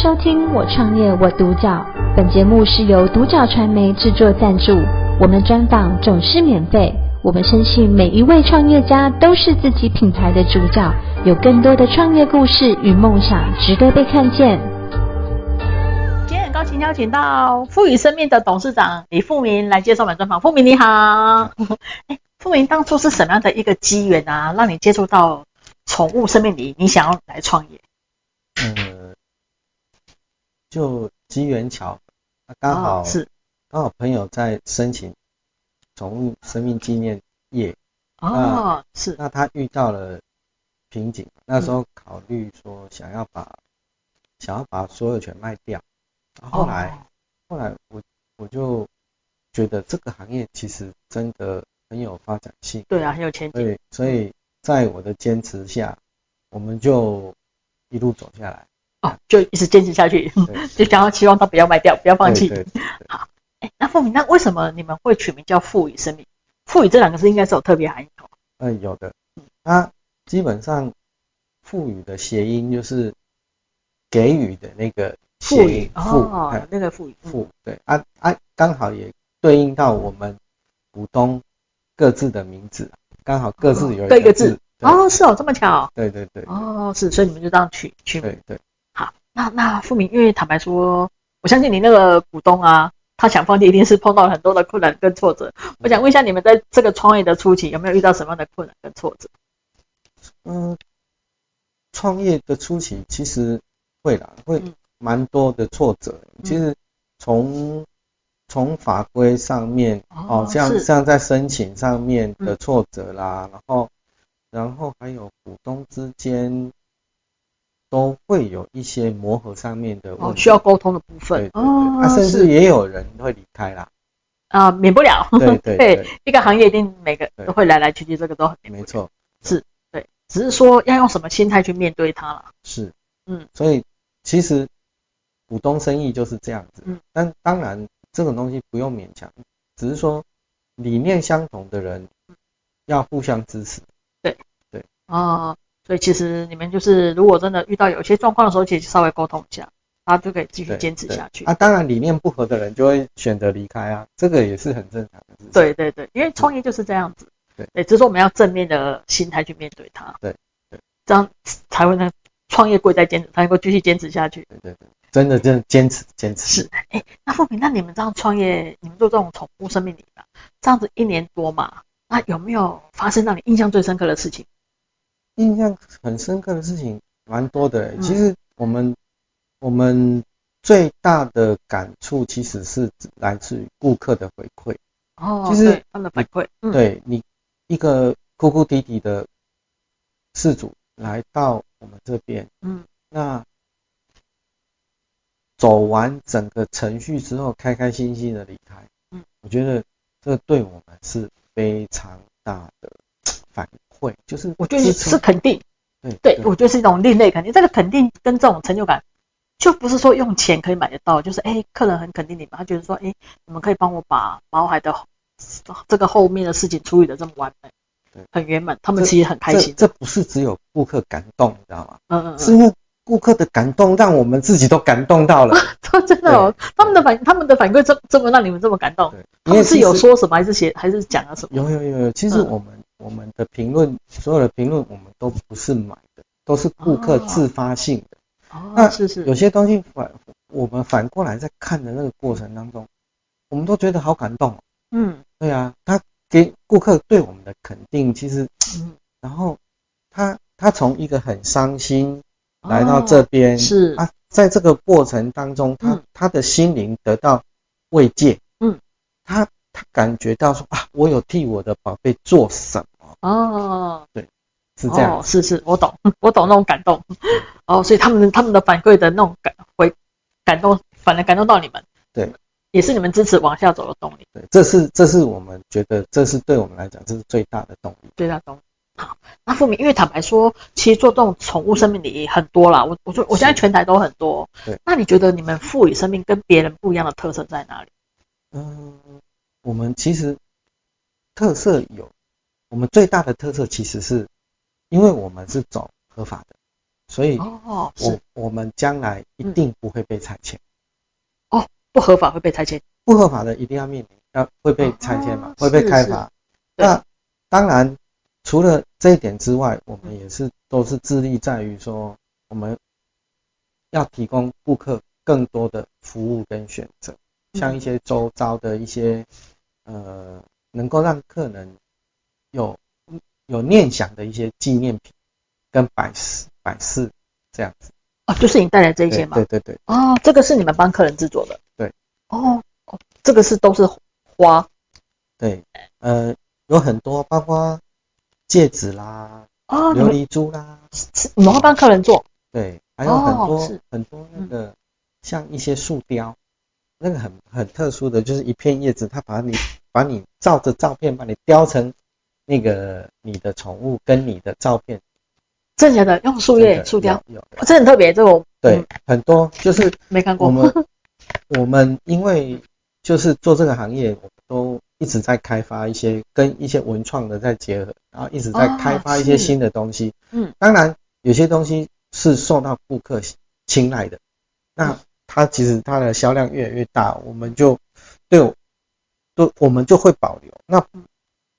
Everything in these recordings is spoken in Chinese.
收听我创业我独角，本节目是由独角传媒制作赞助，我们专访总是免费。我们相信每一位创业家都是自己品牌的主角，有更多的创业故事与梦想值得被看见。今天很高兴邀请到富予生命的董事长李富明来接受我们专访。富明你好，哎，富明当初是什么样的一个机缘啊，让你接触到宠物生命里，你想要来创业？嗯，就机缘巧，刚好是。刚好朋友在申请宠物生命纪念业，哦，是，那他遇到了瓶颈，那时候考虑说想要把想要把所有权卖掉，后来后来我我就觉得这个行业其实真的很有发展性，对啊，很有前景，对，所以在我的坚持下，我们就。一路走下来，哦，就一直坚持下去，就想要期望他不要卖掉，不要放弃。好，哎，那富铭，那为什么你们会取名叫赋予生命？赋予这两个字应该是有特别含义哦。嗯，有的。它基本上赋予的谐音就是给予的那个富予哦，那个赋予赋对啊啊，刚好也对应到我们股东各自的名字，刚好各自有一个字。哦，是哦，这么巧。对对对。哦，是，所以你们就这样取取名。对对。好，那那富明，因为坦白说，我相信你那个股东啊，他想放弃，一定是碰到很多的困难跟挫折。我想问一下，你们在这个创业的初期，有没有遇到什么样的困难跟挫折？嗯，创业的初期其实会啦，会蛮多的挫折。嗯、其实从从法规上面，哦，像像在申请上面的挫折啦，嗯、然后。然后还有股东之间都会有一些磨合上面的需要沟通的部分。对对对，哦，啊，甚至也有人会离开啦。啊，免不了。对对 对，对，一个行业一定每个都会来来去去，这个都很没错。是，对，只是说要用什么心态去面对它了。是，嗯，所以其实股东生意就是这样子。嗯，但当然这种东西不用勉强，只是说理念相同的人要互相支持。对对哦，所以其实你们就是，如果真的遇到有些状况的时候，其实稍微沟通一下，他就可以继续坚持下去。啊，当然理念不合的人就会选择离开啊，这个也是很正常的事情。对对对，因为创业就是这样子。对，对，只是说我们要正面的心态去面对它。对对，这样才会呢，创业贵在坚持，才能够继续坚持下去。对对对，真的真的坚持坚持。是，哎，那富平，那你们这样创业，你们做这种宠物生命礼吧，这样子一年多嘛，那有没有发生让你印象最深刻的事情？印象很深刻的事情蛮多的，其实我们、嗯、我们最大的感触其实是来自于顾客的回馈。哦，其实他们的反馈，对你一个哭哭啼啼的事主来到我们这边，嗯，那走完整个程序之后，开开心心的离开，嗯，我觉得这对我们是非常大的反馈。会，就是我觉得是肯定，对，对我觉得是一种另类肯定。这个肯定跟这种成就感，就不是说用钱可以买得到，就是哎，客人很肯定你们，他觉得说，哎，你们可以帮我把毛海的这个后面的事情处理的这么完美，对，很圆满，他们其实很开心。这，不是只有顾客感动，你知道吗？嗯嗯，嗯，是因为顾客的感动让我们自己都感动到了。真的哦，他们的反他们的反馈这这么让你们这么感动，他们是有说什么还是写还是讲了什么？有有有有，其实我们。嗯我们的评论，所有的评论我们都不是买的，都是顾客自发性的。哦，那是是。有些东西反我们反过来在看的那个过程当中，我们都觉得好感动。嗯，对啊，他给顾客对我们的肯定，其实，嗯，然后他他从一个很伤心来到这边，哦，是啊，在这个过程当中，他他的心灵得到慰藉。嗯，他。他感觉到说啊，我有替我的宝贝做什么。哦，对，是这样，哦，是是，我懂，我懂那种感动，哦，所以他们他们的反馈的那种感回感动，反而感动到你们，对，也是你们支持往下走的动力，对，这是这是我们觉得这是对我们来讲这是最大的动力，最大动力。好，那富明，因为坦白说，其实做这种宠物生命礼仪很多啦，我我说我现在全台都很多，对，那你觉得你们赋予生命跟别人不一样的特色在哪里？嗯。我们其实特色有，我们最大的特色其实是，因为我们是走合法的，所以哦，我我们将来一定不会被拆迁。哦，不合法会被拆迁？不合法的一定要面临要会被拆迁嘛，会被开发。那当然，除了这一点之外，我们也是都是致力在于说，我们要提供顾客更多的服务跟选择，像一些周遭的一些呃，能够让客人有有念想的一些纪念品跟摆饰摆饰这样子。哦，就是你带来这些吗？对对对。哦，这个是你们帮客人制作的。对。哦哦，这个是都是花。对，呃。有很多，包括戒指啦，哦，琉璃珠啦，你们会帮客人做？对，还有很多、哦、很多那个，像一些树雕，那个很很特殊的就是一片叶子，它把你把你照着照片把你雕成那个你的宠物跟你的照片，真的，的用树叶树雕，有，这很特别，这我对、嗯、很多就是没看过。我们我们因为就是做这个行业，我们都。一直在开发一些跟一些文创的在结合，然后一直在开发一些新的东西。嗯，当然有些东西是受到顾客青睐的，那它其实它的销量越来越大，我们就对，都我们就会保留。那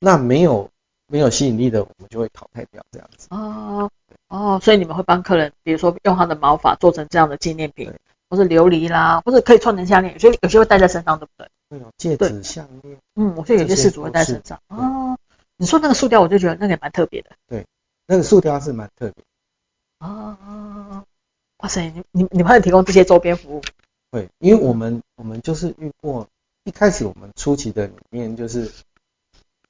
那没有没有吸引力的，我们就会淘汰掉这样子。哦哦，所以你们会帮客人，比如说用他的毛发做成这样的纪念品，或是琉璃啦，或者可以串成项链，有些有些会戴在身上，对不对？戒指、项链，嗯，我觉得有些事主会戴身上。哦，你说那个塑雕，我就觉得那个也蛮特别的。对，那个塑雕是蛮特别。哦，哇塞，你你你们还提供这些周边服务？会，因为我们我们就是遇过，一开始我们初期的理念就是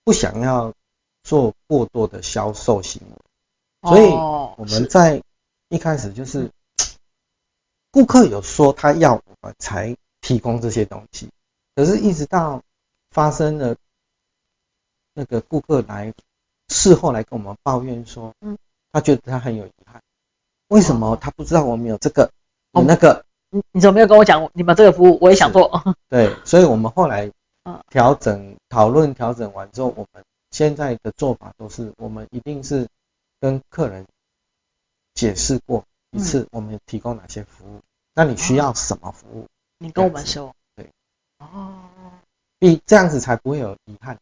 不想要做过多的销售行为，所以我们在一开始就是 顾客有说他要，我们才提供这些东西。可是，一直到发生了那个顾客来事后来跟我们抱怨说，嗯，他觉得他很有遗憾，为什么他不知道我们有这个有那个？你你怎么没有跟我讲你们这个服务？我也想做。对，所以我们后来调整讨论调整完之后，我们现在的做法都是，我们一定是跟客人解释过一次，我们提供哪些服务，那你需要什么服务？你跟我们说。对哦，你这样子才不会有遗憾。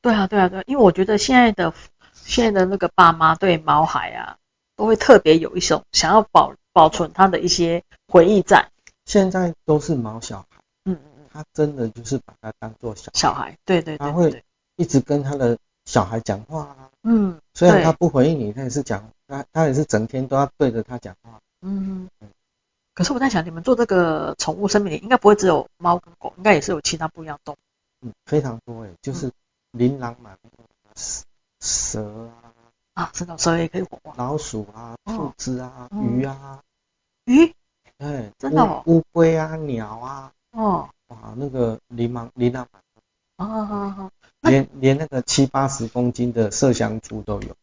对啊，对啊，对，因为我觉得现在的现在的那个爸妈对毛孩啊，都会特别有一种想要保保存他的一些回忆在。现在都是毛小孩，嗯嗯嗯，他真的就是把他当做小孩。小孩，对对，对，他会一直跟他的小孩讲话啊，嗯，虽然他不回应你，他也是讲，他他也是整天都要对着他讲话，嗯。可是我在想，你们做这个宠物生命灵，应该不会只有猫跟狗，应该也是有其他不一样动物。嗯，非常多诶，就是琳琅满目，蛇啊，啊，这种蛇也可以活。老鼠啊，兔子啊，鱼啊，鱼，哎，真的哦，乌龟啊，鸟啊，哦，哇，那个琳琅琳琅满目，哦好好，连连那个七八十公斤的麝香猪都有。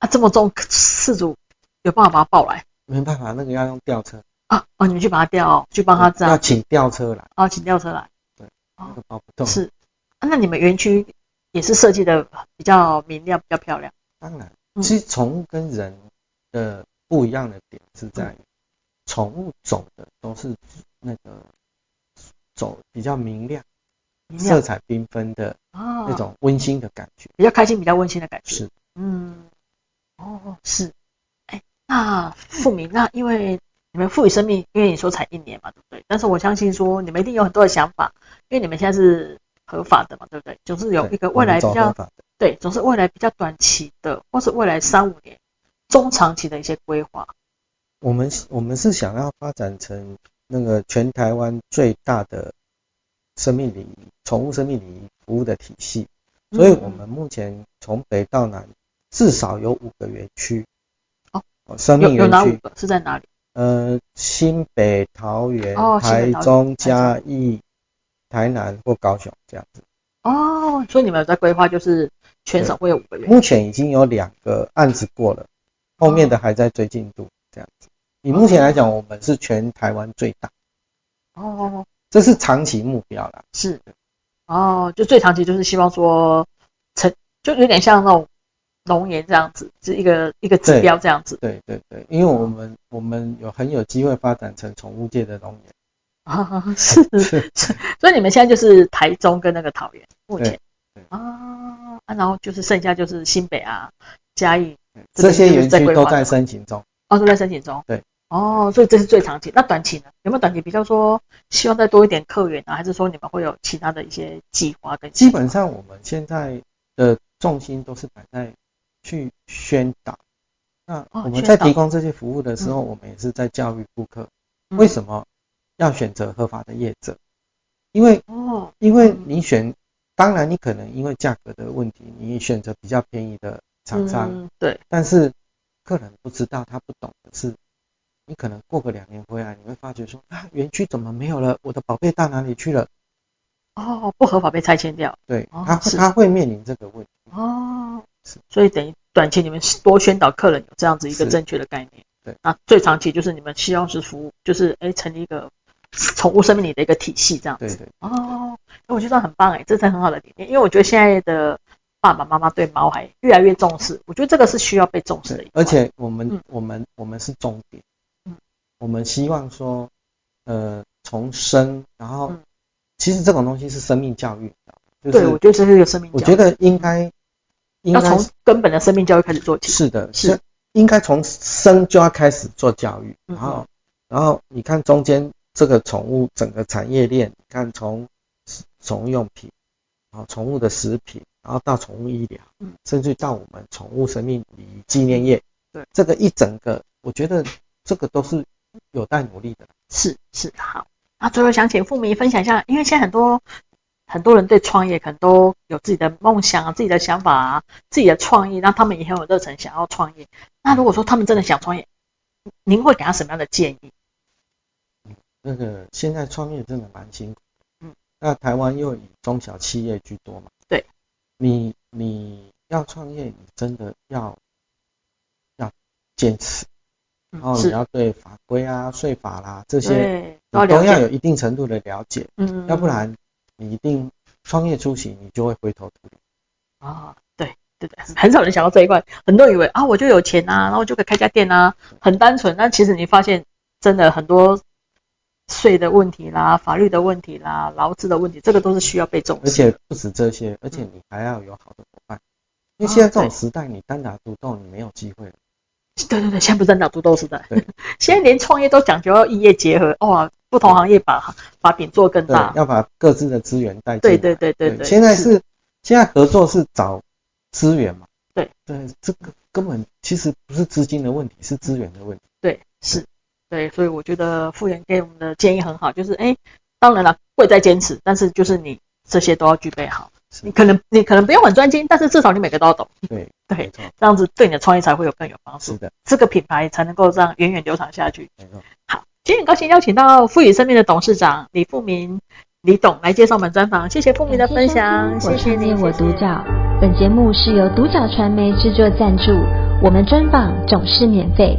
啊，这么重，饲主有办法把它抱来？没办法，那个要用吊车啊哦，你们去把它吊，去帮他装。要请吊车来哦，请吊车来。对，那个抱不动。是，啊那你们园区也是设计的比较明亮，比较漂亮。当然，其实宠物跟人的不一样的点是在于，宠物走的都是那个走比较明亮、色彩缤纷的那种温馨的感觉，比较开心、比较温馨的感觉。是，嗯，哦，是。哎那富明，那因为你们赋予生命，因为你说才一年嘛，对不对？但是我相信说你们一定有很多的想法，因为你们现在是合法的嘛，对不对？总是有一个未来比较对，总是未来比较短期的，或是未来三五年中长期的一些规划。我们我们是想要发展成那个全台湾最大的生命礼仪、宠物生命礼仪服务的体系，所以我们目前从北到南至少有五个园区。哦生命园区是在哪里？呃，新北、桃园、哦、台中、嘉义、台南或高雄这样子。哦，所以你们有在规划，就是全省会有五个园区。目前已经有两个案子过了，后面的还在追进度这样子。以目前来讲，我们是全台湾最大。哦，这是长期目标啦。是。哦，就最长期就是希望说成，就有点像那种。龙岩这样子，是一个一个指标这样子。对对对，因为我们我们有很有机会发展成宠物界的龙岩。啊，是 是是，所以你们现在就是台中跟那个桃园目前。啊，然后就是剩下就是新北啊、嘉义这些园区都在申请中。哦，都在申请中。对。哦，所以这是最长期。那短期呢？有没有短期？比较说希望再多一点客源啊，还是说你们会有其他的一些计划跟？基本上我们现在的重心都是摆在去宣导。那我们在提供这些服务的时候，我们也是在教育顾客为什么要选择合法的业者。因为哦，因为你选，当然你可能因为价格的问题，你选择比较便宜的厂商。对。但是客人不知道，他不懂的是。你可能过个两年回来，你会发觉说啊，园区怎么没有了？我的宝贝到哪里去了？哦，不合法被拆迁掉。对，他他会面临这个问题。哦，是。所以等于短期你们多宣导客人有这样子一个正确的概念。对。那最长期就是你们希望是服务，就是哎成立一个宠物生命里的一个体系这样子。对对。哦，我觉得很棒哎，这是很好的理念，因为我觉得现在的爸爸妈妈对猫还越来越重视，我觉得这个是需要被重视的。而且我们、嗯、我们我们是重点。我们希望说，呃，从生，然后，其实这种东西是生命教育，对，我觉得这是一个生命教育。我觉得应该，应该从根本的生命教育开始做起。是的，是应该从生就要开始做教育，然后，然后你看中间这个宠物整个产业链，你看从宠物用品，然后宠物的食品，然后到宠物医疗，甚至到我们宠物生命礼仪纪念业，对，这个一整个，我觉得这个都是。有待努力的，是是好。那最后想请富明分享一下，因为现在很多很多人对创业可能都有自己的梦想啊、自己的想法啊、自己的创意，那他们也很有热忱想要创业。那如果说他们真的想创业，您会给他什么样的建议？嗯，那个现在创业真的蛮辛苦。嗯，那台湾又以中小企业居多嘛？对。你你要创业，你真的要要坚持。然后你要对法规啊、税法啦这些，都要有一定程度的了解，嗯，要不然你一定创业初期你就会灰头土脸。啊，对对对，很少人想到这一块，很多人以为啊我就有钱啊，然后就可以开家店啊，很单纯。但其实你发现真的很多税的问题啦、法律的问题啦、劳资的问题，这个都是需要被重视。而且不止这些，而且你还要有好的伙伴，因为现在这种时代，你单打独斗你没有机会了。对对对，现在不是单打独斗时代，现在连创业都讲究要异业结合，哇，不同行业把把饼做更大，要把各自的资源带进来。对对对对对，现在是现在合作是找资源嘛？对对，这个根本其实不是资金的问题，是资源的问题。对，是，对，所以我觉得富源给我们的建议很好，就是哎，当然了，贵在坚持，但是就是你这些都要具备好。你可能你可能不用很专精，但是至少你每个都要懂。对对，这样子对你的创业才会有更有帮助。是的，这个品牌才能够这样源远流长下去。没错。好，今天很高兴邀请到富予生命的董事长李富明李董来接受我们专访。谢谢富明的分享，谢谢你。我独角，本节目是由独角传媒制作赞助，我们专访总是免费。